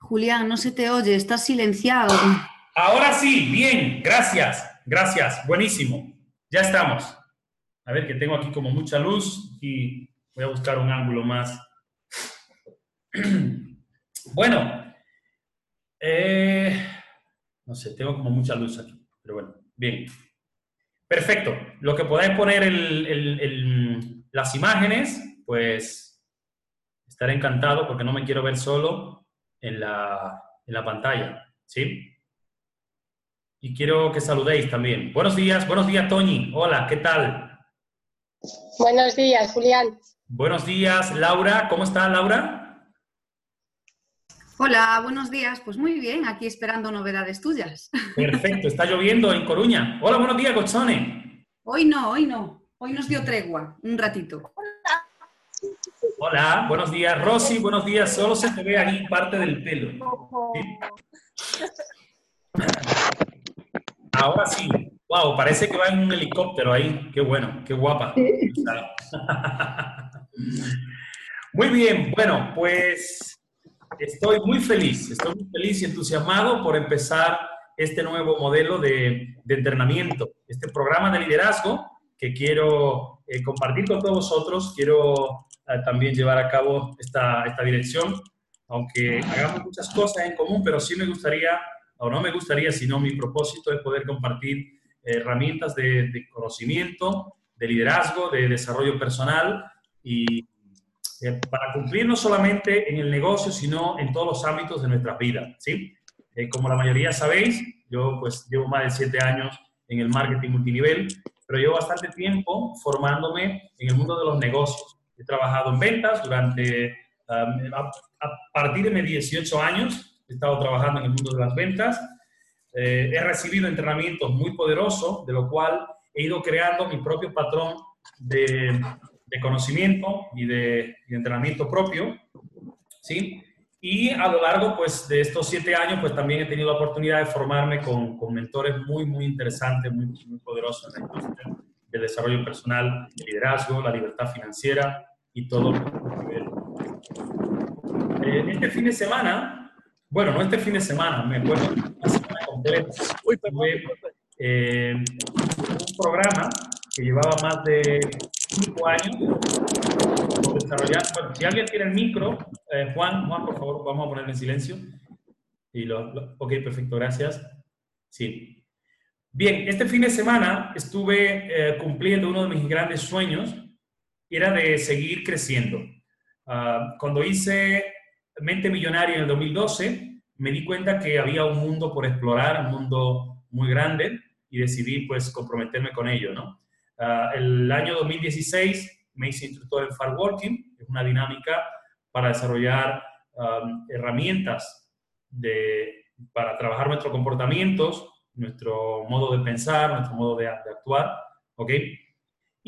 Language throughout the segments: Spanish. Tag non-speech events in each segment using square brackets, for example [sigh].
Julián, no se te oye, estás silenciado. Ahora sí, bien, gracias, gracias, buenísimo. Ya estamos. A ver que tengo aquí como mucha luz y voy a buscar un ángulo más. [clears throat] Bueno, eh, no sé, tengo como mucha luz aquí, pero bueno, bien. Perfecto. Lo que podáis poner las imágenes, pues estaré encantado porque no me quiero ver solo en la, en la pantalla, ¿sí? Y quiero que saludéis también. Buenos días, buenos días, Toñi. Hola, ¿qué tal? Buenos días, Julián. Buenos días, Laura. ¿Cómo está, Laura? Hola, buenos días. Pues muy bien, aquí esperando novedades tuyas. Perfecto, está lloviendo en Coruña. Hola, buenos días, Cochone. Hoy no, hoy no. Hoy nos dio tregua, un ratito. Hola, buenos días. Rosy, buenos días. Solo se te ve ahí parte del pelo. Ahora sí. Wow, parece que va en un helicóptero ahí. Qué bueno, qué guapa. [laughs] Muy bien, bueno, pues estoy muy feliz, estoy muy feliz y entusiasmado por empezar este nuevo modelo de, entrenamiento, este programa de liderazgo que quiero eh, compartir con todos vosotros. Quiero también llevar a cabo esta, esta dirección, aunque hagamos muchas cosas en común, pero sí me gustaría o no me gustaría, sino mi propósito es poder compartir herramientas de, conocimiento, de liderazgo, de desarrollo personal y eh, para cumplir no solamente en el negocio, sino en todos los ámbitos de nuestras vidas, ¿sí? Eh, como la mayoría sabéis, yo pues llevo más de siete años en el marketing multinivel, pero llevo bastante tiempo formándome en el mundo de los negocios. He trabajado en ventas durante, um, a, a partir de mis 18 años, he estado trabajando en el mundo de las ventas, eh, he recibido entrenamientos muy poderosos, de lo cual he ido creando mi propio patrón de, de conocimiento y de, entrenamiento propio, ¿sí? Y a lo largo, pues, de estos siete años, pues, también he tenido la oportunidad de formarme con, con mentores muy, muy interesantes, muy, muy poderosos en industria del desarrollo personal, el liderazgo, la libertad financiera y todo. Eh, este fin de semana bueno, no este fin de semana, me acuerdo, la semana completa. Uy, eh, un programa que llevaba más de cinco años desarrollar. Bueno, si alguien tiene el micro, eh, Juan, Juan, por favor, vamos a ponerle en silencio. Y lo, ok, perfecto, gracias. Sí. Bien, este fin de semana estuve eh, cumpliendo uno de mis grandes sueños, era de seguir creciendo. Uh, cuando hice Mente Millonaria en el 2012, me di cuenta que había un mundo por explorar, un mundo muy grande, y decidí pues comprometerme con ello, ¿no? Ah, el año 2016 me hice instructor en Far Working, es una dinámica para desarrollar herramientas de, para trabajar nuestros comportamientos, nuestro modo de pensar, nuestro modo de, actuar, ¿ok?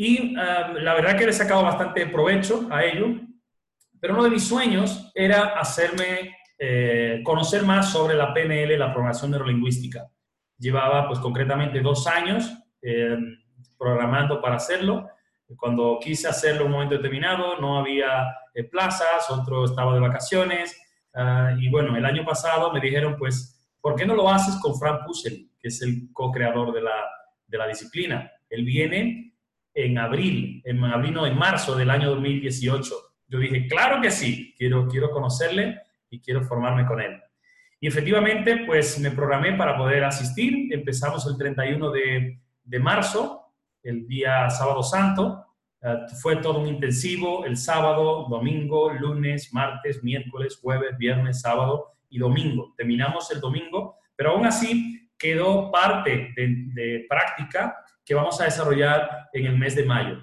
Y la verdad que le he sacado bastante provecho a ello, pero uno de mis sueños era hacerme eh, conocer más sobre la PNL, la programación neurolingüística. Llevaba pues concretamente dos años eh, programando para hacerlo. Cuando quise hacerlo en un momento determinado no había eh, plazas, otro estaba de vacaciones. Ah, y bueno, el año pasado me dijeron pues, ¿por qué no lo haces con Frank Pussel, que es el co-creador de la, de la disciplina? Él viene en abril, en abril no, en marzo del año 2018 yo dije, claro que sí, quiero, quiero conocerle y quiero formarme con él. Y efectivamente, pues me programé para poder asistir. Empezamos el 31 de, de marzo, el día sábado santo. Eh, fue todo un intensivo, el sábado, domingo, lunes, martes, miércoles, jueves, viernes, sábado y domingo. Terminamos el domingo, pero aún así quedó parte de, de práctica que vamos a desarrollar en el mes de mayo.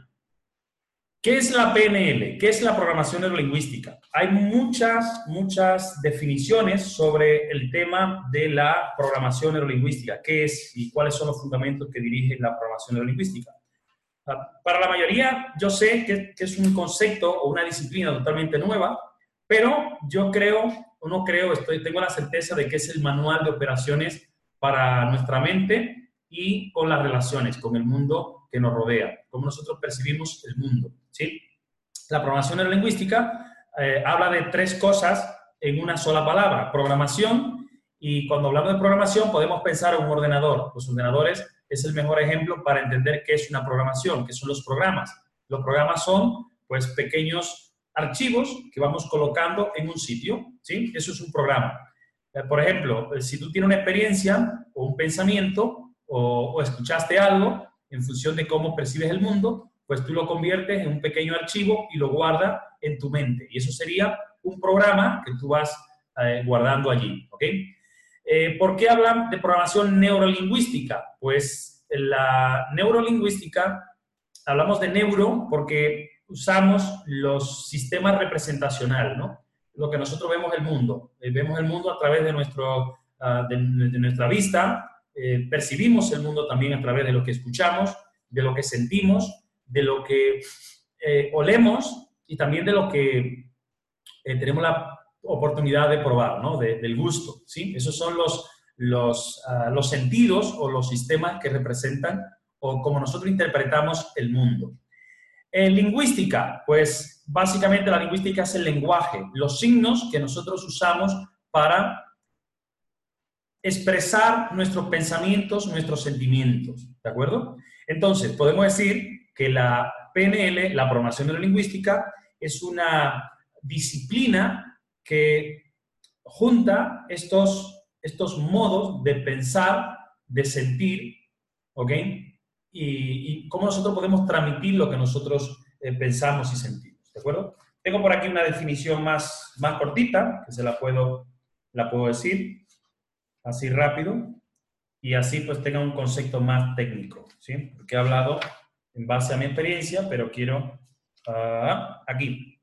¿Qué es la PNL? ¿Qué es la programación neurolingüística? Hay muchas, muchas definiciones sobre el tema de la programación neurolingüística. ¿Qué es y cuáles son los fundamentos que dirigen la programación neurolingüística? Ah, para la mayoría, yo sé que, es un concepto o una disciplina totalmente nueva, pero yo creo, o no creo, estoy, tengo la certeza de que es el manual de operaciones para nuestra mente y con las relaciones, con el mundo que nos rodea, cómo nosotros percibimos el mundo. ¿sí? La programación neurolingüística eh, habla de tres cosas en una sola palabra, programación. Y cuando hablamos de programación podemos pensar en un ordenador. Los ordenadores es el mejor ejemplo para entender qué es una programación, qué son los programas. Los programas son pues pequeños archivos que vamos colocando en un sitio, ¿sí? Eso es un programa. Eh, por ejemplo, eh, si tú tienes una experiencia o un pensamiento o, escuchaste algo en función de cómo percibes el mundo, pues tú lo conviertes en un pequeño archivo y lo guardas en tu mente. Y eso sería un programa que tú vas eh, guardando allí, ¿ok? Eh, ¿Por qué hablan de programación neurolingüística? Pues la neurolingüística, hablamos de neuro porque usamos los sistemas representacional, ¿no? Lo que nosotros vemos el mundo. Eh, vemos el mundo a través de, nuestro, ah, de, nuestra vista, percibimos el mundo también a través de lo que escuchamos, de lo que sentimos, de lo que olemos y también de lo que tenemos la oportunidad de probar, ¿no? del gusto, ¿sí? Esos son los, los, ah, los sentidos o los sistemas que representan o como nosotros interpretamos el mundo. En lingüística, pues básicamente la lingüística es el lenguaje, los signos que nosotros usamos para expresar nuestros pensamientos, nuestros sentimientos, ¿de acuerdo? Entonces, podemos decir que la PNL, la programación neurolingüística, es una disciplina que junta estos, estos modos de pensar, de sentir, ¿ok? Y, cómo nosotros podemos transmitir lo que nosotros eh, pensamos y sentimos, ¿de acuerdo? Tengo por aquí una definición más, más cortita, que se la puedo, la puedo decir así rápido, y así pues tenga un concepto más técnico, ¿sí? Porque he hablado en base a mi experiencia, pero quiero uh, aquí.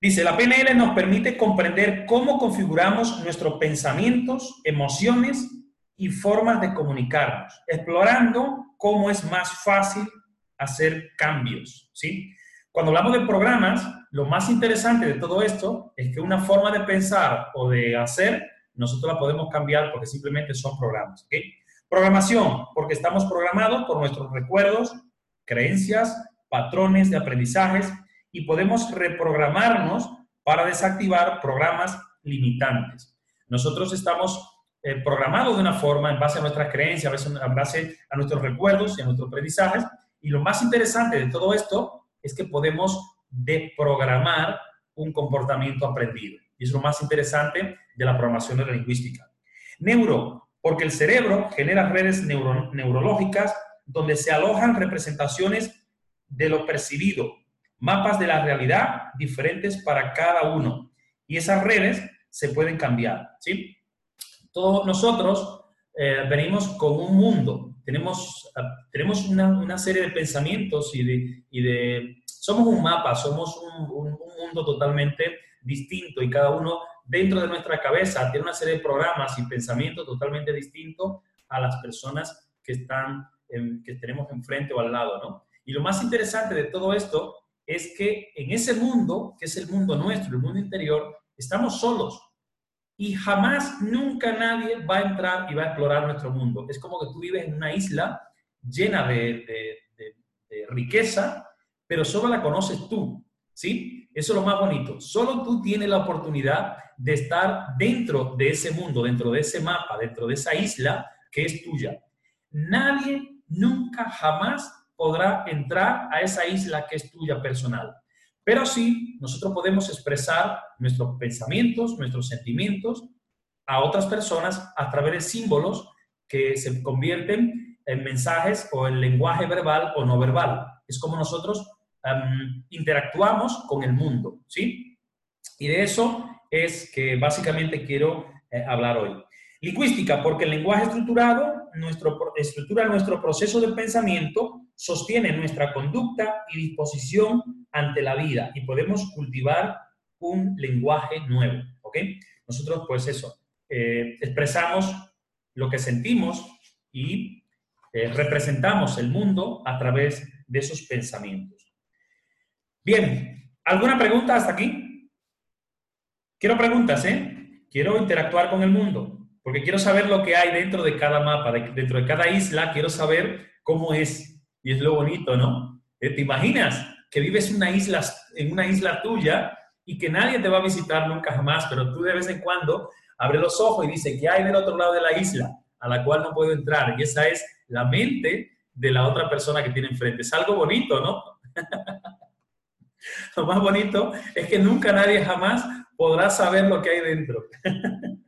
Dice, la PNL nos permite comprender cómo configuramos nuestros pensamientos, emociones y formas de comunicarnos, explorando cómo es más fácil hacer cambios, ¿sí? Cuando hablamos de programas, lo más interesante de todo esto es que una forma de pensar o de hacer, nosotros la podemos cambiar porque simplemente son programas. Programación, porque estamos programados por nuestros recuerdos, creencias, patrones de aprendizajes y podemos reprogramarnos para desactivar programas limitantes. Nosotros estamos eh, programados de una forma en base a nuestras creencias, en base a nuestros recuerdos y a nuestros aprendizajes. Y lo más interesante de todo esto es que podemos deprogramar un comportamiento aprendido. Es lo más interesante de la programación neurolingüística. Neuro, porque el cerebro genera redes neurológicas donde se alojan representaciones de lo percibido, mapas de la realidad diferentes para cada uno. Y esas redes se pueden cambiar, ¿sí? Todos nosotros eh, venimos con un mundo, tenemos, ah, tenemos una, serie de pensamientos y de, y de, Somos un mapa, somos un, un, mundo totalmente distinto y cada uno dentro de nuestra cabeza tiene una serie de programas y pensamientos totalmente distintos a las personas que están, que tenemos enfrente o al lado, ¿no? Y lo más interesante de todo esto es que en ese mundo, que es el mundo nuestro, el mundo interior, estamos solos. Y jamás, nunca nadie va a entrar y va a explorar nuestro mundo. Es como que tú vives en una isla llena de, riqueza, pero solo la conoces tú. ¿Sí? Eso es lo más bonito. Solo tú tienes la oportunidad de estar dentro de ese mundo, dentro de ese mapa, dentro de esa isla que es tuya. Nadie nunca jamás podrá entrar a esa isla que es tuya personal. Pero sí, nosotros podemos expresar nuestros pensamientos, nuestros sentimientos a otras personas a través de símbolos que se convierten en mensajes o en lenguaje verbal o no verbal. Es como nosotros interactuamos con el mundo, ¿sí? Y de eso es que básicamente quiero eh, hablar hoy. Lingüística, porque el lenguaje estructurado estructura nuestro proceso de pensamiento sostiene nuestra conducta y disposición ante la vida y podemos cultivar un lenguaje nuevo, ¿ok? Nosotros, pues eso, eh, expresamos lo que sentimos y eh, representamos el mundo a través de esos pensamientos. Bien, ¿alguna pregunta hasta aquí? Quiero preguntas, ¿eh? Quiero interactuar con el mundo, porque quiero saber lo que hay dentro de cada mapa, dentro de cada isla, quiero saber cómo es y es lo bonito, ¿no? Eh, ¿Te imaginas que vives una isla, en una isla tuya y que nadie te va a visitar nunca jamás, pero tú de vez en cuando abres los ojos y dices, ¿qué hay del otro lado de la isla a la cual no puedo entrar? Y esa es la mente de la otra persona que tiene enfrente. Es algo bonito, ¿no? [laughs] [laughs] lo más bonito es que nunca nadie jamás podrá saber lo que hay dentro. [laughs]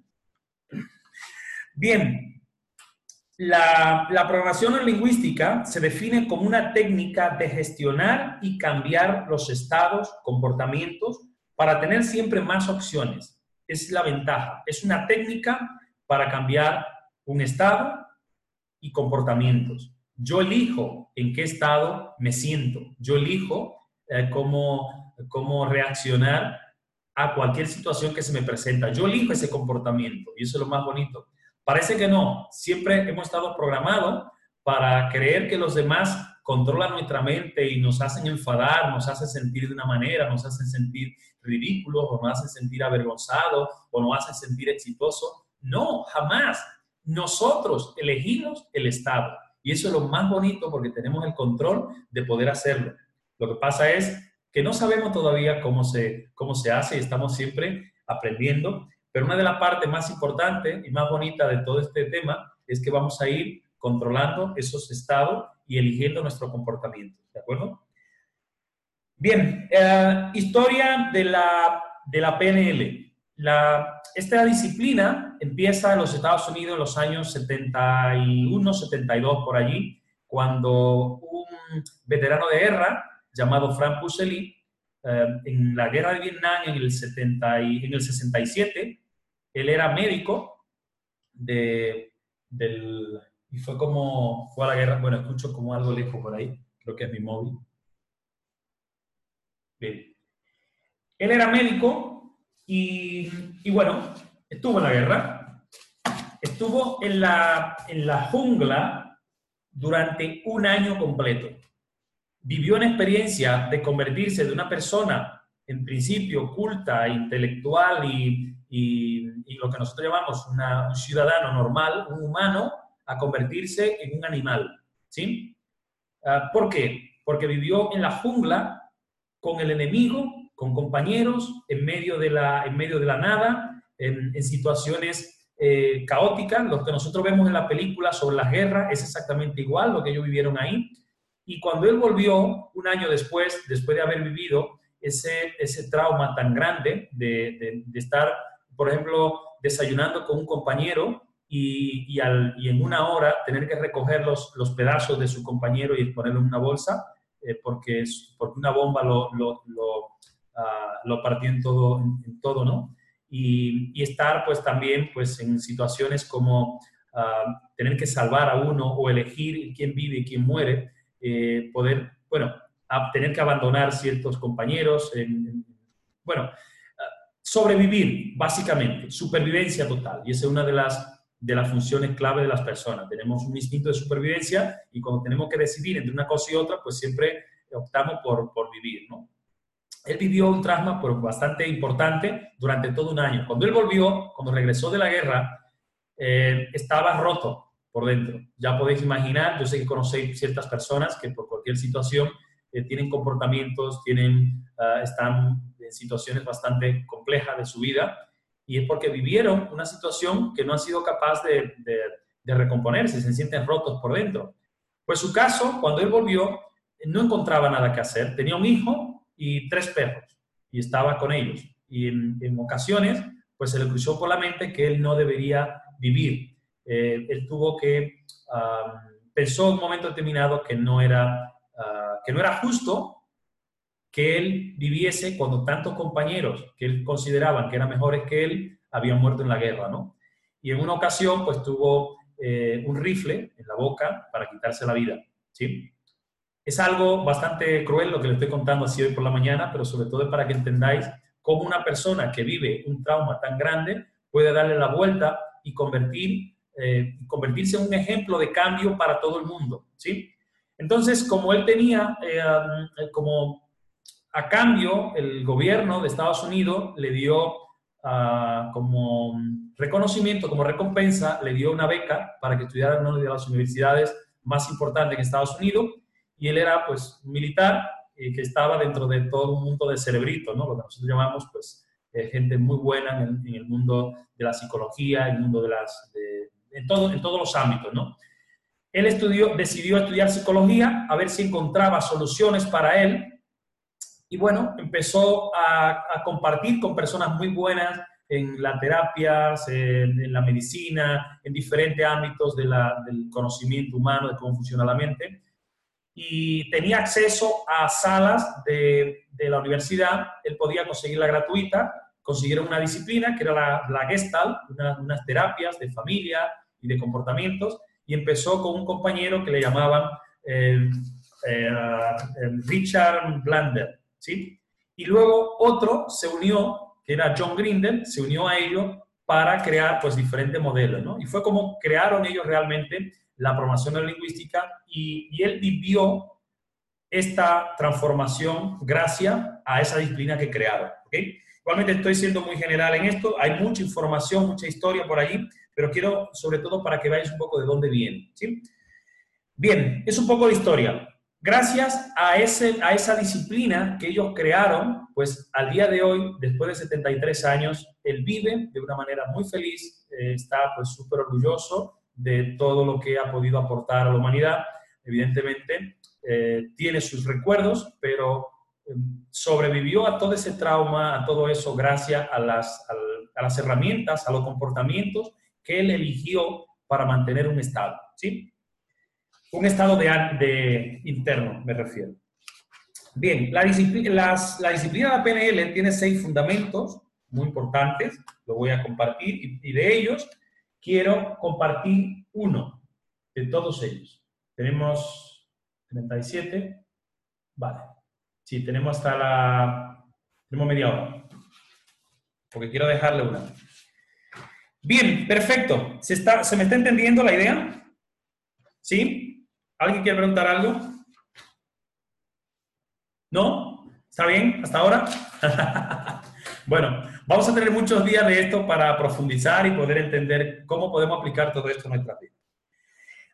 Bien, la, la, programación lingüística se define como una técnica de gestionar y cambiar los estados, comportamientos, para tener siempre más opciones. Es la ventaja. Es una técnica para cambiar un estado y comportamientos. Yo elijo en qué estado me siento. Yo elijo eh, cómo, cómo reaccionar a cualquier situación que se me presenta. Yo elijo ese comportamiento y eso es lo más bonito. Parece que no. Siempre hemos estado programados para creer que los demás controlan nuestra mente y nos hacen enfadar, nos hacen sentir de una manera, nos hacen sentir ridículos o nos hacen sentir avergonzados o nos hacen sentir exitosos. No, jamás. Nosotros elegimos el estado. Y eso es lo más bonito porque tenemos el control de poder hacerlo. Lo que pasa es que no sabemos todavía cómo se, cómo se hace y estamos siempre aprendiendo. Pero una de las partes más importantes y más bonitas de todo este tema es que vamos a ir controlando esos estados y eligiendo nuestro comportamiento. ¿De acuerdo? Bien, eh, historia de la, de la PNL. La, esta disciplina empieza en los Estados Unidos en los años 71, 72, por allí, cuando un veterano de guerra llamado Frank Pusely, eh, en la guerra de Vietnam en el, 70 y, en el 67, él era médico de, del, y fue como, fue a la guerra, bueno, escucho como algo lejos por ahí, creo que es mi móvil. Bien. Él era médico y, y bueno, estuvo en la guerra, estuvo en la, en la jungla durante un año completo. Vivió una experiencia de convertirse de una persona, en principio, culta, intelectual y, y, lo que nosotros llamamos un ciudadano normal, un humano, a convertirse en un animal. ¿Sí? Ah, ¿Por qué? Porque vivió en la jungla con el enemigo, con compañeros, en medio de la, en medio de la nada, en, situaciones eh, caóticas. Lo que nosotros vemos en la película sobre la guerra es exactamente igual, lo que ellos vivieron ahí. Y cuando él volvió, un año después, después de haber vivido ese, ese trauma tan grande de, de estar, por ejemplo, desayunando con un compañero y, y, al, y, en una hora tener que recoger los, los, pedazos de su compañero y ponerlo en una bolsa eh, porque, porque una bomba lo, lo, lo, uh, lo partió en todo, en, todo ¿no? Y, y, estar pues también pues en situaciones como uh, tener que salvar a uno o elegir quién vive y quién muere, eh, poder, bueno, tener que abandonar ciertos compañeros, en, en, bueno, sobrevivir, básicamente, supervivencia total. Y esa es una de las de las funciones clave de las personas. Tenemos un instinto de supervivencia y cuando tenemos que decidir entre una cosa y otra, pues siempre optamos por, por vivir, ¿no? Él vivió un trauma bastante importante durante todo un año. Cuando él volvió, cuando regresó de la guerra, eh, estaba roto por dentro. Ya podéis imaginar, yo sé que conocéis ciertas personas que por cualquier situación eh, tienen comportamientos, tienen, uh, están en situaciones bastante complejas de su vida y es porque vivieron una situación que no han sido capaz de, recomponerse, se sienten rotos por dentro. Pues su caso, cuando él volvió, no encontraba nada que hacer. Tenía un hijo y tres perros y estaba con ellos. Y en, ocasiones, pues se le cruzó por la mente que él no debería vivir. Eh, él tuvo que, uh, pensó en un momento determinado que no era, uh, que no era justo que él viviese cuando tantos compañeros que él consideraban que eran mejores que él habían muerto en la guerra, ¿no? Y en una ocasión, pues tuvo eh, un rifle en la boca para quitarse la vida, ¿sí? Es algo bastante cruel lo que le estoy contando así hoy por la mañana, pero sobre todo para que entendáis cómo una persona que vive un trauma tan grande puede darle la vuelta y convertir, eh, convertirse en un ejemplo de cambio para todo el mundo, ¿sí? Entonces, como él tenía eh, como a cambio, el gobierno de Estados Unidos le dio uh, como reconocimiento, como recompensa, le dio una beca para que estudiara en una de las universidades más importantes en Estados Unidos. Y él era, pues, militar y que estaba dentro de todo un mundo de cerebrito, ¿no? Lo que nosotros llamamos, pues, eh, gente muy buena en el, mundo de la psicología, el mundo de las... en, todo, en todos los ámbitos, ¿no? Él estudió, decidió estudiar psicología a ver si encontraba soluciones para él y bueno, empezó a, compartir con personas muy buenas en las terapias, en, la medicina, en diferentes ámbitos del conocimiento humano, de cómo funciona la mente. Y tenía acceso a salas de, la universidad, él podía conseguirla gratuita, consiguieron una disciplina que era la, la Gestalt, unas terapias de familia y de comportamientos, y empezó con un compañero que le llamaban eh, eh, Richard Blander. ¿sí? Y luego otro se unió, que era John Grindel, se unió a ello para crear pues diferentes modelos, ¿no? Y fue como crearon ellos realmente la programación neurolingüística y, y él vivió esta transformación gracias a esa disciplina que crearon. Igualmente estoy siendo muy general en esto, hay mucha información, mucha historia por allí, pero quiero sobre todo para que veáis un poco de dónde viene, ¿sí? Bien, es un poco de historia. Gracias a, ese, a esa disciplina que ellos crearon, pues al día de hoy, después de 73 años, él vive de una manera muy feliz, eh, está pues súper orgulloso de todo lo que ha podido aportar a la humanidad. Evidentemente, eh, tiene sus recuerdos, pero em, sobrevivió a todo ese trauma, a todo eso, gracias a las, a las herramientas, a los comportamientos que él eligió para mantener un estado. ¿sí? Un estado de, interno, me refiero. Bien, la disciplina, la de PNL tiene seis fundamentos muy importantes, lo voy a compartir, y, de ellos quiero compartir uno de todos ellos. Tenemos 37, vale. Sí, tenemos hasta la... tenemos media hora, porque quiero dejarle una. Bien, perfecto. ¿Se, está, ¿Se me está entendiendo la idea? ¿Sí? ¿Alguien quiere preguntar algo? ¿No? ¿Está bien hasta ahora? [laughs] bueno, vamos a tener muchos días de esto para profundizar y poder entender cómo podemos aplicar todo esto en nuestra vida.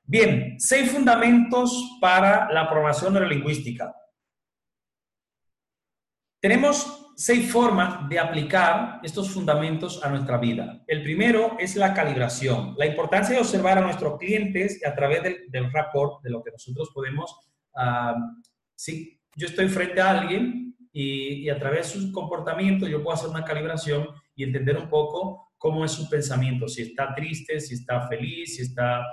Bien, seis fundamentos para la programación neurolingüística. Tenemos seis formas de aplicar estos fundamentos a nuestra vida. El primero es la calibración, la importancia de observar a nuestros clientes a través del, del rapport, de lo que nosotros podemos, uh, si yo estoy frente a alguien y, a través de su comportamiento yo puedo hacer una calibración y entender un poco cómo es su pensamiento, si está triste, si está feliz, si, está,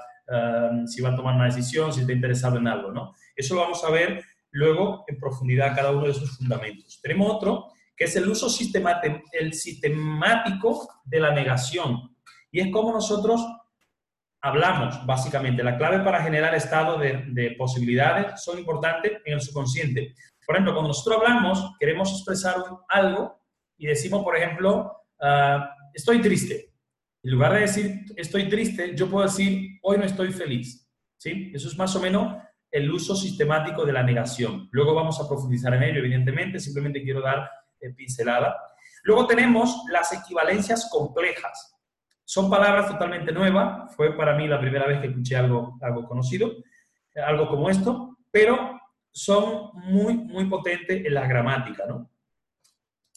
si va a tomar una decisión, si está interesado en algo, ¿no? Eso lo vamos a ver luego en profundidad cada uno de esos fundamentos. Tenemos otro que es el uso el sistemático de la negación. Y es como nosotros hablamos, básicamente. La clave para generar estado de, posibilidades son importantes en el subconsciente. Por ejemplo, cuando nosotros hablamos, queremos expresar algo y decimos, por ejemplo, ah, estoy triste. En lugar de decir estoy triste, yo puedo decir hoy no estoy feliz. ¿Sí? Eso es más o menos el uso sistemático de la negación. Luego vamos a profundizar en ello, evidentemente. Simplemente quiero dar pincelada. Luego tenemos las equivalencias complejas. Son palabras totalmente nuevas. Fue para mí la primera vez que escuché algo, algo conocido, algo como esto, pero son muy, muy potentes en la gramática, ¿no?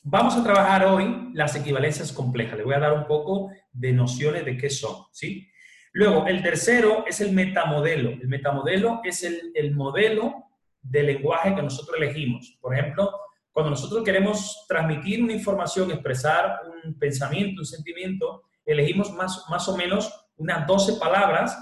Vamos a trabajar hoy las equivalencias complejas. Le voy a dar un poco de nociones de qué son, ¿sí? Luego, el tercero es el metamodelo. El metamodelo es el, el modelo de lenguaje que nosotros elegimos. Por ejemplo, cuando nosotros queremos transmitir una información, expresar un pensamiento, un sentimiento, elegimos más, más o menos unas 12 palabras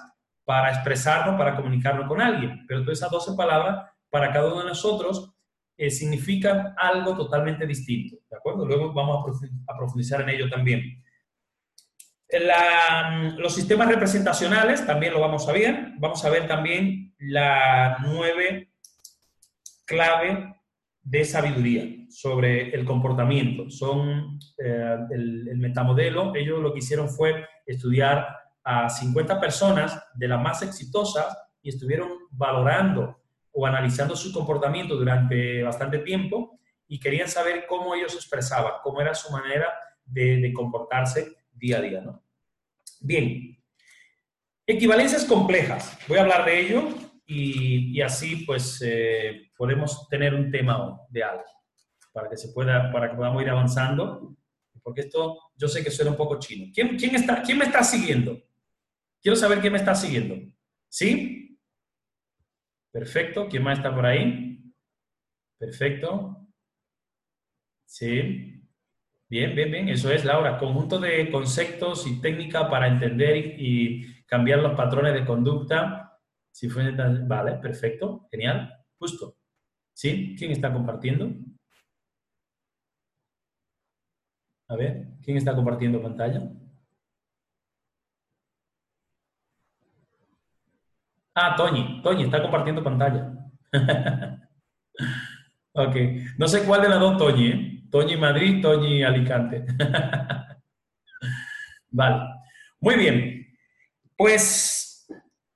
para expresarnos, para comunicarnos con alguien. Pero todas esas 12 palabras, para cada uno de nosotros, eh, significan algo totalmente distinto. ¿De acuerdo? Luego vamos a profundizar en ello también. los sistemas representacionales también lo vamos a ver. Vamos a ver también la nueve clave de sabiduría sobre el comportamiento. Son eh, el, metamodelo, ellos lo que hicieron fue estudiar a 50 personas de las más exitosas y estuvieron valorando o analizando su comportamiento durante bastante tiempo y querían saber cómo ellos expresaban, cómo era su manera de, comportarse día a día. ¿no? Bien, equivalencias complejas. Voy a hablar de ello y, así pues eh, podemos tener un tema de algo para que se pueda, para que podamos ir avanzando, porque esto yo sé que suena un poco chino. ¿Quién, quién, está, quién me está siguiendo? Quiero saber quién me está siguiendo. ¿Sí? Perfecto. ¿Quién más está por ahí? Perfecto. Sí. Bien, bien, bien. Eso es, Laura. Conjunto de conceptos y técnica para entender y, cambiar los patrones de conducta. Si fue Vale, perfecto. Genial. Justo. ¿Sí? ¿Quién está compartiendo? A ver, ¿quién está compartiendo pantalla? Ah, Toñi. Toñi está compartiendo pantalla. [laughs] ok. No sé cuál de las dos Toñi, ¿eh? Toñi Madrid, Toñi Alicante. [laughs] vale. Muy bien. Pues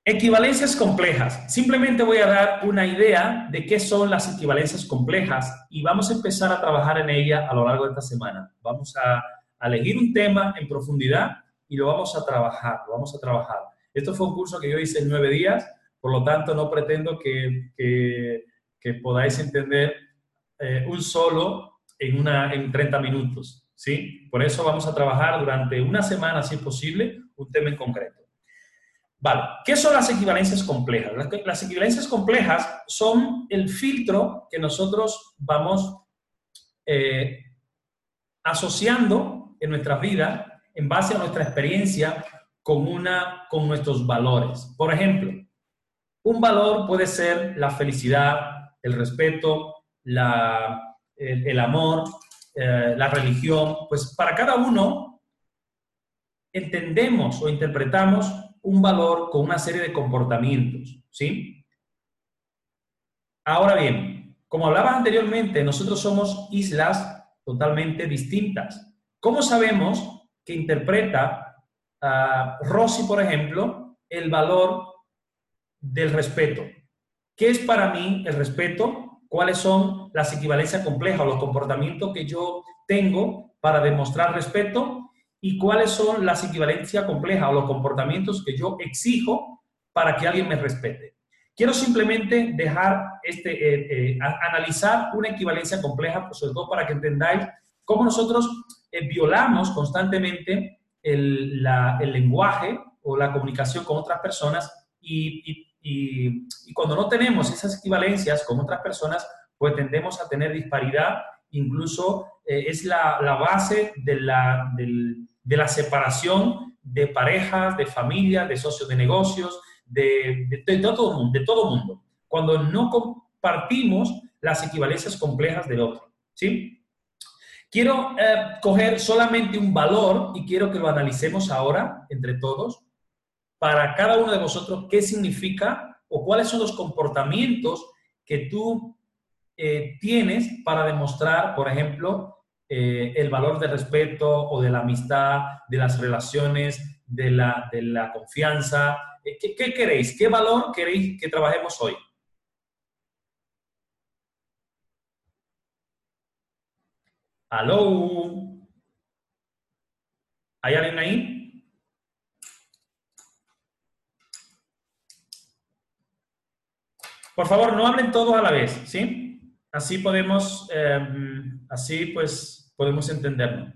equivalencias complejas. Simplemente voy a dar una idea de qué son las equivalencias complejas y vamos a empezar a trabajar en ella a lo largo de esta semana. Vamos a, elegir un tema en profundidad y lo vamos a trabajar, vamos a trabajar. Esto fue un curso que yo hice en nueve días, por lo tanto no pretendo que, que, podáis entender eh, un solo en, una, en 30 minutos, ¿sí? Por eso vamos a trabajar durante una semana, si es posible, un tema en concreto. Vale, ¿qué son las equivalencias complejas? Las, equivalencias complejas son el filtro que nosotros vamos eh, asociando en nuestra vida en base a nuestra experiencia con, una, con nuestros valores. Por ejemplo, un valor puede ser la felicidad, el respeto, la, el, amor, eh, la religión. Pues para cada uno entendemos o interpretamos un valor con una serie de comportamientos, ¿sí? Ahora bien, como hablaba anteriormente, nosotros somos islas totalmente distintas. ¿Cómo sabemos que interpreta uh, Rossi, por ejemplo, el valor del respeto? ¿Qué es para mí el respeto? ¿Cuáles son las equivalencias complejas o los comportamientos que yo tengo para demostrar respeto? Y cuáles son las equivalencias complejas o los comportamientos que yo exijo para que alguien me respete. Quiero simplemente dejar este, eh, eh, analizar una equivalencia compleja, pues, sobre todo para que entendáis cómo nosotros eh, violamos constantemente el, lenguaje o la comunicación con otras personas y, y, cuando no tenemos esas equivalencias con otras personas, pues tendemos a tener disparidad, incluso es la, la base de la, del, de la separación de parejas, de familias, de socios de negocios, de, de, todo, mundo, de todo mundo, cuando no compartimos las equivalencias complejas del otro. ¿sí? Quiero eh, coger solamente un valor y quiero que lo analicemos ahora entre todos para cada uno de vosotros qué significa o cuáles son los comportamientos que tú eh, tienes para demostrar, por ejemplo, eh, el valor del respeto o de la amistad, de las relaciones, de la, de la confianza. Eh, ¿Qué, ¿Qué, queréis? ¿Qué valor queréis que trabajemos hoy? ¿Aló? ¿Hay alguien ahí? Por favor, no hablen todos a la vez, ¿sí? Así podemos, em, así pues podemos entenderlo.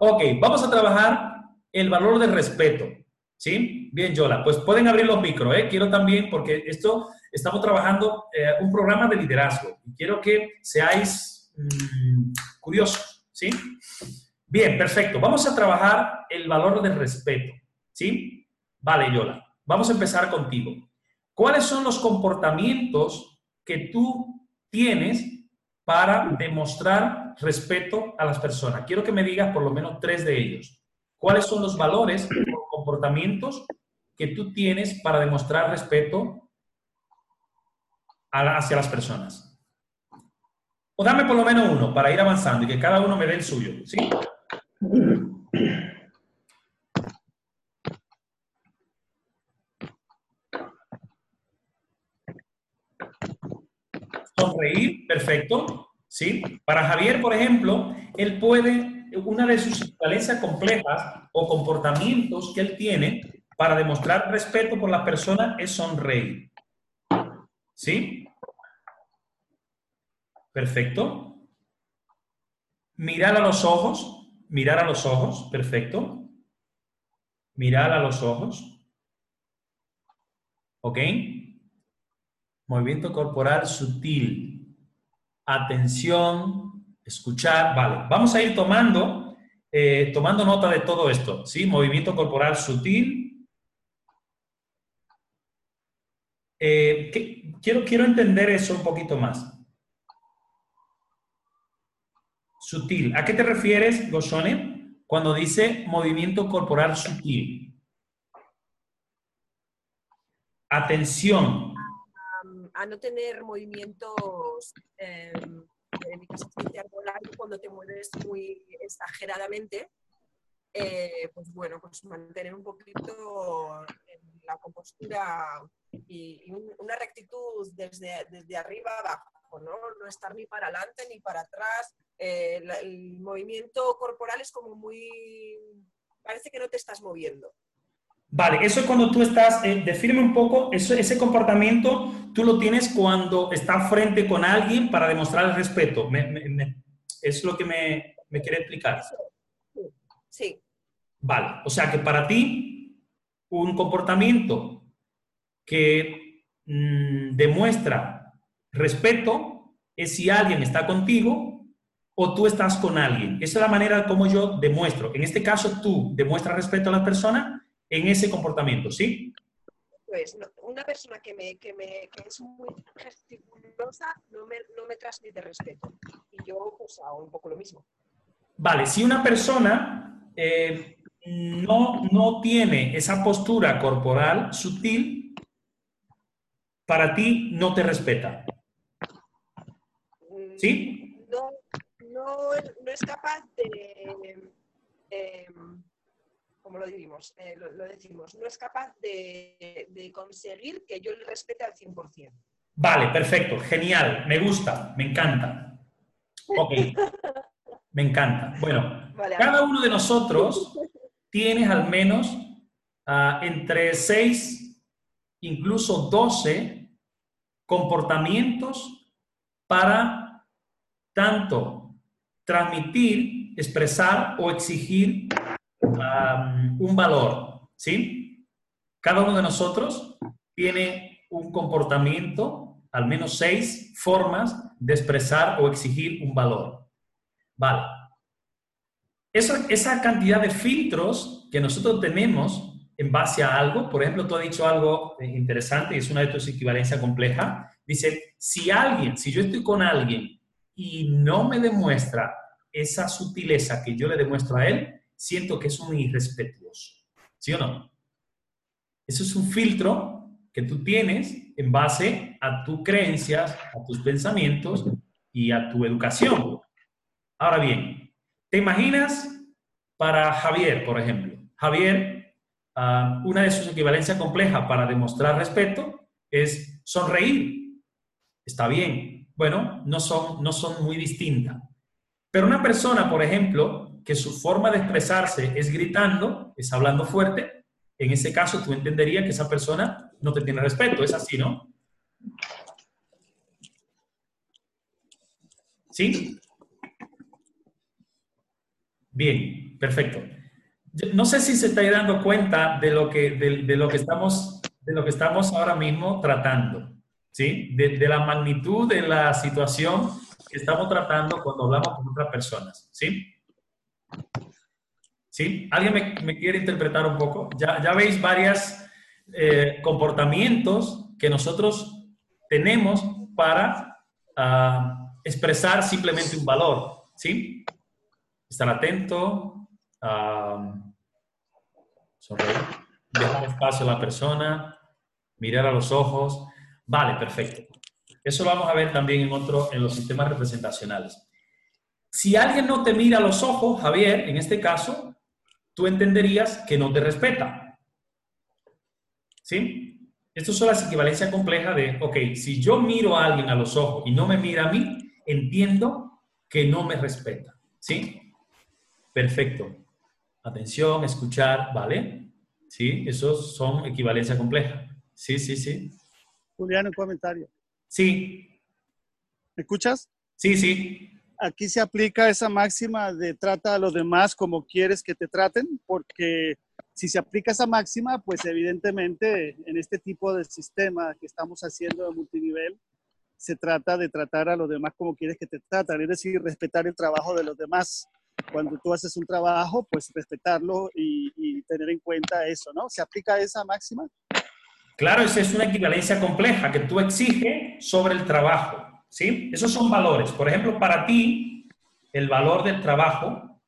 ok, vamos a trabajar el valor del respeto. ¿Sí? Bien, Yola, pues pueden abrir los micros, ¿eh? Quiero también, porque esto, estamos trabajando eh, un programa de liderazgo y quiero que seáis mm, curiosos, ¿sí? Bien, perfecto. Vamos a trabajar el valor del respeto, ¿sí? Vale, Yola, vamos a empezar contigo. ¿Cuáles son los comportamientos que tú tienes para demostrar respeto a las personas. Quiero que me digas por lo menos tres de ellos. ¿Cuáles son los valores o comportamientos que tú tienes para demostrar respeto hacia las personas? O dame por lo menos uno para ir avanzando y que cada uno me dé el suyo. ¿sí? Sonreír, perfecto, ¿sí? Para Javier, por ejemplo, él puede, una de sus equivalencias complejas o comportamientos que él tiene para demostrar respeto por la persona es sonreír. ¿Sí? Perfecto. Mirar a los ojos, mirar a los ojos, perfecto. Mirar a los ojos. ¿Ok? Movimiento corporal sutil. Atención, escuchar. Vale, vamos a ir tomando, eh, tomando nota de todo esto. ¿Sí? Movimiento corporal sutil. Eh, quiero, quiero entender eso un poquito más. Sutil. ¿A qué te refieres, Goshone, cuando dice movimiento corporal sutil? Atención. A, no tener movimientos eh, cuando te mueves muy exageradamente. Eh, pues bueno, pues mantener un poquito la compostura y, una rectitud desde, desde arriba abajo, ¿no? No estar ni para adelante ni para atrás, eh, el movimiento corporal es como muy... parece que no te estás moviendo. Vale, eso es cuando tú estás, eh, define un poco, eso, ese comportamiento tú lo tienes cuando estás frente con alguien para demostrar el respeto. es lo que me, me quiere explicar. Sí. Vale, o sea que para ti un comportamiento que mm, demuestra respeto es si alguien está contigo o tú estás con alguien. Esa es la manera como yo demuestro. En este caso, tú demuestras respeto a la persona en ese comportamiento, ¿sí? Pues una persona que, me, que, me, que es muy gesticulosa no me, no me transmite respeto. Y yo pues hago un poco lo mismo. Vale, si una persona eh, no, no tiene esa postura corporal sutil, para ti no te respeta. ¿Sí? no, es capaz de, como lo, decimos, eh, lo, decimos, no es capaz de, conseguir que yo le respete al 100%. Vale, perfecto, genial, me gusta, me encanta. Ok, [laughs] me encanta. Bueno, cada uno de nosotros tiene al menos ah, entre 6, incluso 12 comportamientos para tanto transmitir, expresar o exigir un valor, ¿sí? Cada uno de nosotros tiene un comportamiento, al menos seis formas de expresar o exigir un valor. Vale. Esa, cantidad de filtros que nosotros tenemos en base a algo, por ejemplo, tú has dicho algo interesante y es una de tus equivalencias compleja, dice, si alguien, si yo estoy con alguien y no me demuestra esa sutileza que yo le demuestro a él, siento que es un irrespetuoso. ¿Sí o no? Eso es un filtro que tú tienes en base a tus creencias, a tus pensamientos y a tu educación. Ahora bien, ¿te imaginas para Javier, por ejemplo? Javier, ah, una de sus equivalencias complejas para demostrar respeto es sonreír. Está bien. Bueno, no son, no son muy distintas. Pero una persona, por ejemplo, que su forma de expresarse es gritando, es hablando fuerte, en ese caso tú entenderías que esa persona no te tiene respeto. Es así, ¿no? ¿Sí? Bien, perfecto. No sé si se está dando cuenta de lo que, de, lo que, estamos, de lo que estamos ahora mismo tratando, ¿sí? De, de la magnitud de la situación que estamos tratando cuando hablamos con otras personas, ¿sí? ¿Sí? ¿Alguien me, quiere interpretar un poco? Ya, veis varios eh, comportamientos que nosotros tenemos para ah, expresar simplemente un valor, ¿sí? Estar atento, sonreír, dejar espacio a la persona, mirar a los ojos. Vale, perfecto. Eso lo vamos a ver también en, otro, en los sistemas representacionales. Si alguien no te mira a los ojos, Javier, en este caso, tú entenderías que no te respeta. ¿Sí? Estas son las equivalencias complejas de, ok, si yo miro a alguien a los ojos y no me mira a mí, entiendo que no me respeta. ¿Sí? Perfecto. Atención, escuchar, ¿vale? ¿sí? Esos son equivalencia compleja. Sí, sí, sí. Julián, un comentario. Sí. ¿Me escuchas? Sí, sí. Aquí se aplica esa máxima de trata a los demás como quieres que te traten, porque si se aplica esa máxima, pues evidentemente en este tipo de sistema que estamos haciendo de multinivel, se trata de tratar a los demás como quieres que te tratan, es decir, respetar el trabajo de los demás. Cuando tú haces un trabajo, pues respetarlo y, y tener en cuenta eso, ¿no? ¿Se aplica esa máxima? Claro, esa es una equivalencia compleja que tú exiges sobre el trabajo, ¿sí? Esos son valores. Por ejemplo, para ti, el valor del trabajo,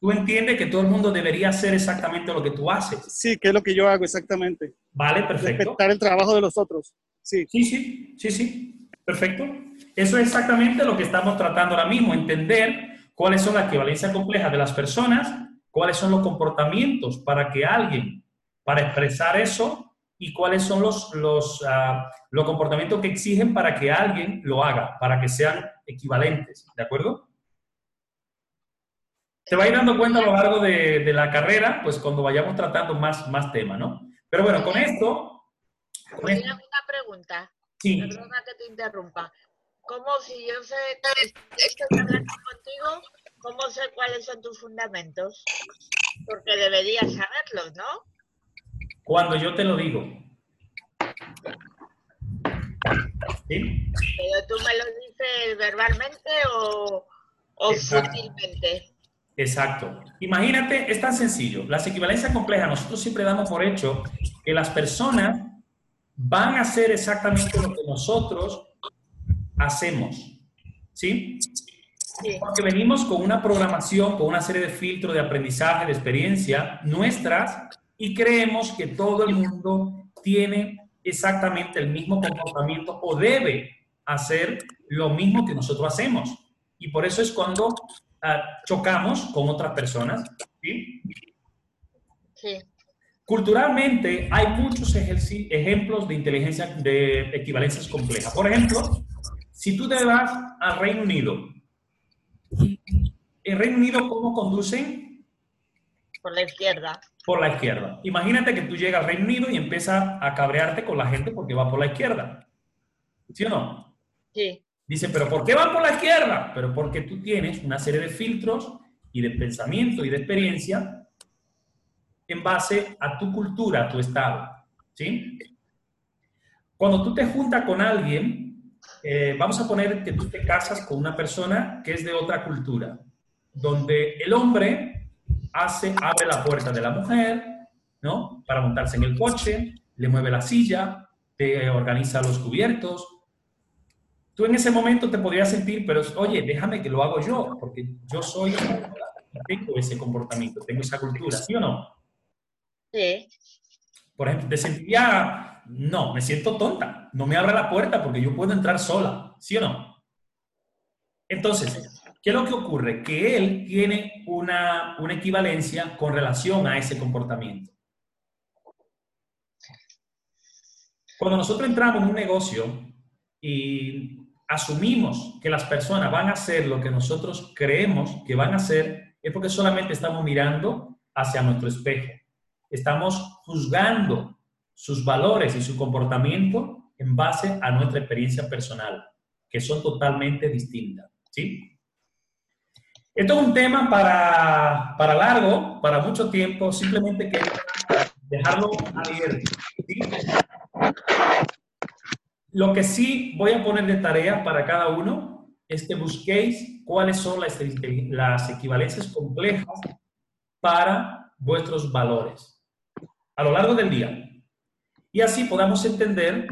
tú entiendes que todo el mundo debería hacer exactamente lo que tú haces. Sí, que es lo que yo hago exactamente. Vale, perfecto. Respetar el trabajo de los otros. Sí. Sí, sí, sí, sí. Perfecto. Eso es exactamente lo que estamos tratando ahora mismo, entender cuáles son las equivalencias complejas de las personas, cuáles son los comportamientos para que alguien, para expresar eso, y cuáles son los, los, ah, los comportamientos que exigen para que alguien lo haga, para que sean equivalentes, ¿de acuerdo? Te va a ir dando cuenta a lo largo de, de, la carrera, pues cuando vayamos tratando más, más temas, ¿no? Pero bueno, con esto... Con esto una pregunta. Sí. Perdona que te interrumpa. ¿Cómo si yo sé, estoy hablando contigo, cómo sé cuáles son tus fundamentos? Porque deberías saberlos, ¿no? Cuando yo te lo digo. ¿Sí? Pero tú me lo dices verbalmente o, o sutilmente. Exacto. Imagínate, es tan sencillo. Las equivalencias complejas, nosotros siempre damos por hecho que las personas van a hacer exactamente lo que nosotros hacemos. ¿Sí? Sí. Porque venimos con una programación, con una serie de filtros de aprendizaje, de experiencia nuestras y creemos que todo el mundo tiene exactamente el mismo comportamiento o debe hacer lo mismo que nosotros hacemos. Y por eso es cuando uh, chocamos con otras personas. ¿sí? Sí. Culturalmente hay muchos ejemplos de inteligencia, de equivalencias complejas. Por ejemplo, si tú te vas al Reino Unido, ¿en Reino Unido cómo conducen? Por la izquierda. Por la izquierda. Imagínate que tú llegas al Reino Unido y empiezas a cabrearte con la gente porque va por la izquierda. ¿Sí o no? Sí. Dicen, pero ¿por qué van por la izquierda? Pero porque tú tienes una serie de filtros y de pensamiento y de experiencia en base a tu cultura, a tu estado. ¿Sí? Cuando tú te juntas con alguien, eh, vamos a poner que tú te casas con una persona que es de otra cultura, donde el hombre hace, abre la puerta de la mujer, ¿no? Para montarse en el coche, le mueve la silla, te organiza los cubiertos. Tú en ese momento te podrías sentir, pero oye, déjame que lo hago yo, porque yo soy, tengo ese comportamiento, tengo esa cultura, ¿sí o no? Sí. Por ejemplo, te sentía, no, me siento tonta, no me abre la puerta porque yo puedo entrar sola, ¿sí o no? Entonces, ¿qué es lo que ocurre? Que él tiene una, una equivalencia con relación a ese comportamiento. Cuando nosotros entramos en un negocio y asumimos que las personas van a hacer lo que nosotros creemos que van a hacer, es porque solamente estamos mirando hacia nuestro espejo estamos juzgando sus valores y su comportamiento en base a nuestra experiencia personal, que son totalmente distintas. ¿sí? Esto es un tema para, para largo, para mucho tiempo, simplemente que dejarlo abierto. ¿sí? Lo que sí voy a poner de tarea para cada uno es que busquéis cuáles son las, las equivalencias complejas para vuestros valores a lo largo del día. Y así podamos entender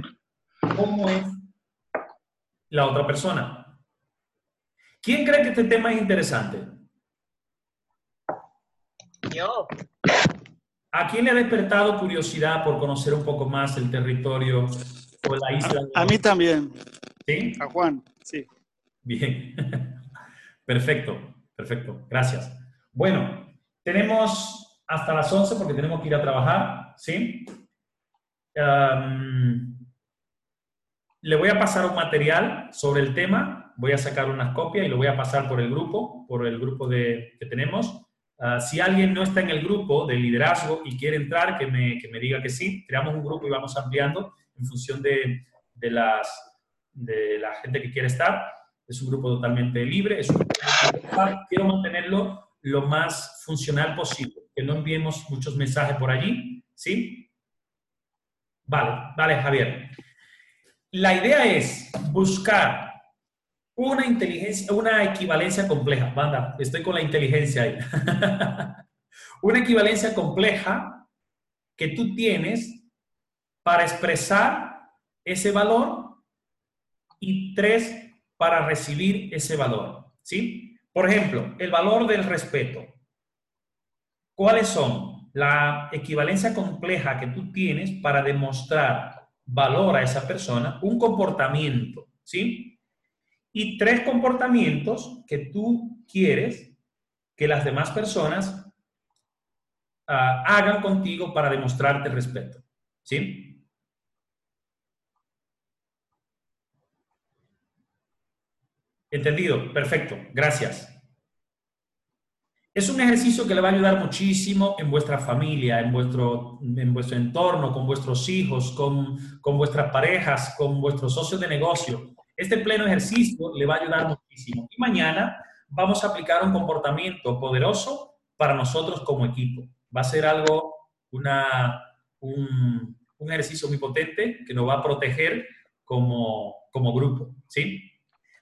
cómo es la otra persona. ¿Quién cree que este tema es interesante? Yo. ¿A quién le ha despertado curiosidad por conocer un poco más el territorio o la isla? A, a mí también. ¿Sí? A Juan, sí. Bien. [laughs] perfecto, perfecto. Gracias. Bueno, tenemos hasta las 11 porque tenemos que ir a trabajar, ¿sí? Um, le voy a pasar un material sobre el tema, voy a sacar unas copias y lo voy a pasar por el grupo, por el grupo de, que tenemos, Ah, si alguien no está en el grupo de liderazgo y quiere entrar, que me, que me diga que sí. Creamos un grupo y vamos ampliando en función de, de, las, de la gente que quiere estar. Es un grupo totalmente libre. Es un grupo quiero mantenerlo lo más funcional posible, que no enviemos muchos mensajes por allí, ¿sí? Vale, vale, Javier. La idea es buscar una inteligencia, una equivalencia compleja. Banda, estoy con la inteligencia ahí. [laughs] una equivalencia compleja que tú tienes para expresar ese valor y tres, para recibir ese valor. ¿Sí? Por ejemplo, el valor del respeto. ¿Cuáles son? La equivalencia compleja que tú tienes para demostrar valor a esa persona, un comportamiento, ¿sí? Y tres comportamientos que tú quieres que las demás personas ah, hagan contigo para demostrarte respeto, ¿sí? Entendido, perfecto, gracias. Es un ejercicio que le va a ayudar muchísimo en vuestra familia, en vuestro, en vuestro entorno, con vuestros hijos, con, con vuestras parejas, con vuestros socios de negocio. Este pleno ejercicio le va a ayudar muchísimo. Y mañana vamos a aplicar un comportamiento poderoso para nosotros como equipo. Va a ser algo, una, un, un ejercicio muy potente que nos va a proteger como, como grupo. ¿sí?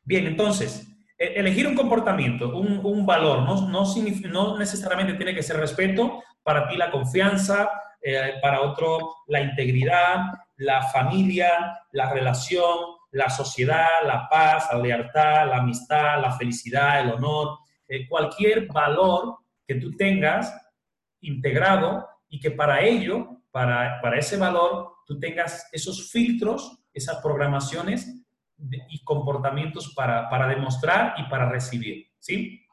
Bien, entonces, e, elegir un comportamiento, un, valor, no, no, necesariamente tiene que ser respeto, para ti la confianza, eh, para otro la integridad, la familia, la relación, la sociedad, la paz, la lealtad, la amistad, la felicidad, el honor, eh, cualquier valor que tú tengas integrado y que para ello, para, para ese valor, tú tengas esos filtros, esas programaciones y comportamientos para, para, demostrar y para recibir, ¿sí?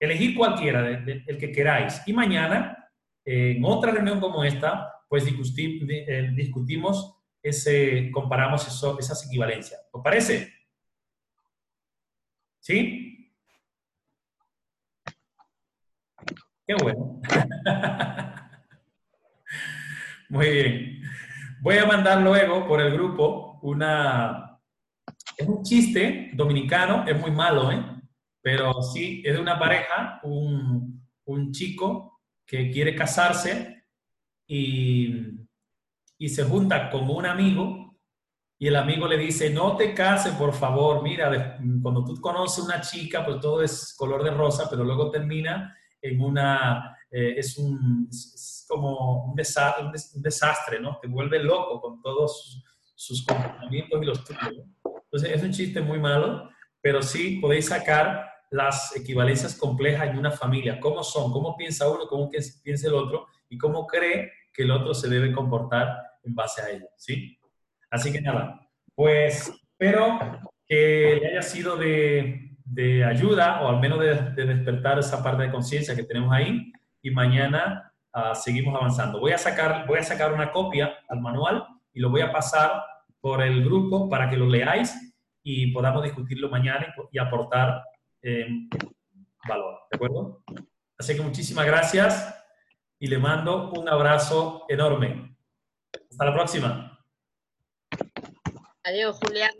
Elegir cualquiera, de, el que queráis. Y mañana, en otra reunión como esta, pues eh, discutimos comparamos esas equivalencias. ¿Os parece? ¿Sí? Qué bueno. [laughs] Muy bien. Voy a mandar luego por el grupo una, es un chiste dominicano, es muy malo, ¿eh? Pero sí, es de una pareja, un, un chico que quiere casarse y, y se junta con un amigo y el amigo le dice, no te cases, por favor, mira, cuando tú conoces una chica, pues todo es color de rosa, pero luego termina en una, eh, es, un, es como un desastre, ¿no? Te vuelve loco con todos sus, sus comportamientos y los tuyos. Entonces, es un chiste muy malo, pero sí podéis sacar las equivalencias complejas en una familia. ¿Cómo son? ¿Cómo piensa uno? ¿Cómo piensa el otro? ¿Y cómo cree que el otro se debe comportar en base a ello? ¿Sí? Así que nada, pues espero que le haya sido de, ayuda o al menos de, despertar esa parte de conciencia que tenemos ahí y mañana uh, seguimos avanzando. Voy a, sacar, voy a sacar una copia al manual y lo voy a pasar por el grupo para que lo leáis y podamos discutirlo mañana y, aportar eh, valor. ¿De acuerdo? Así que muchísimas gracias y le mando un abrazo enorme. Hasta la próxima. Adiós, Julián.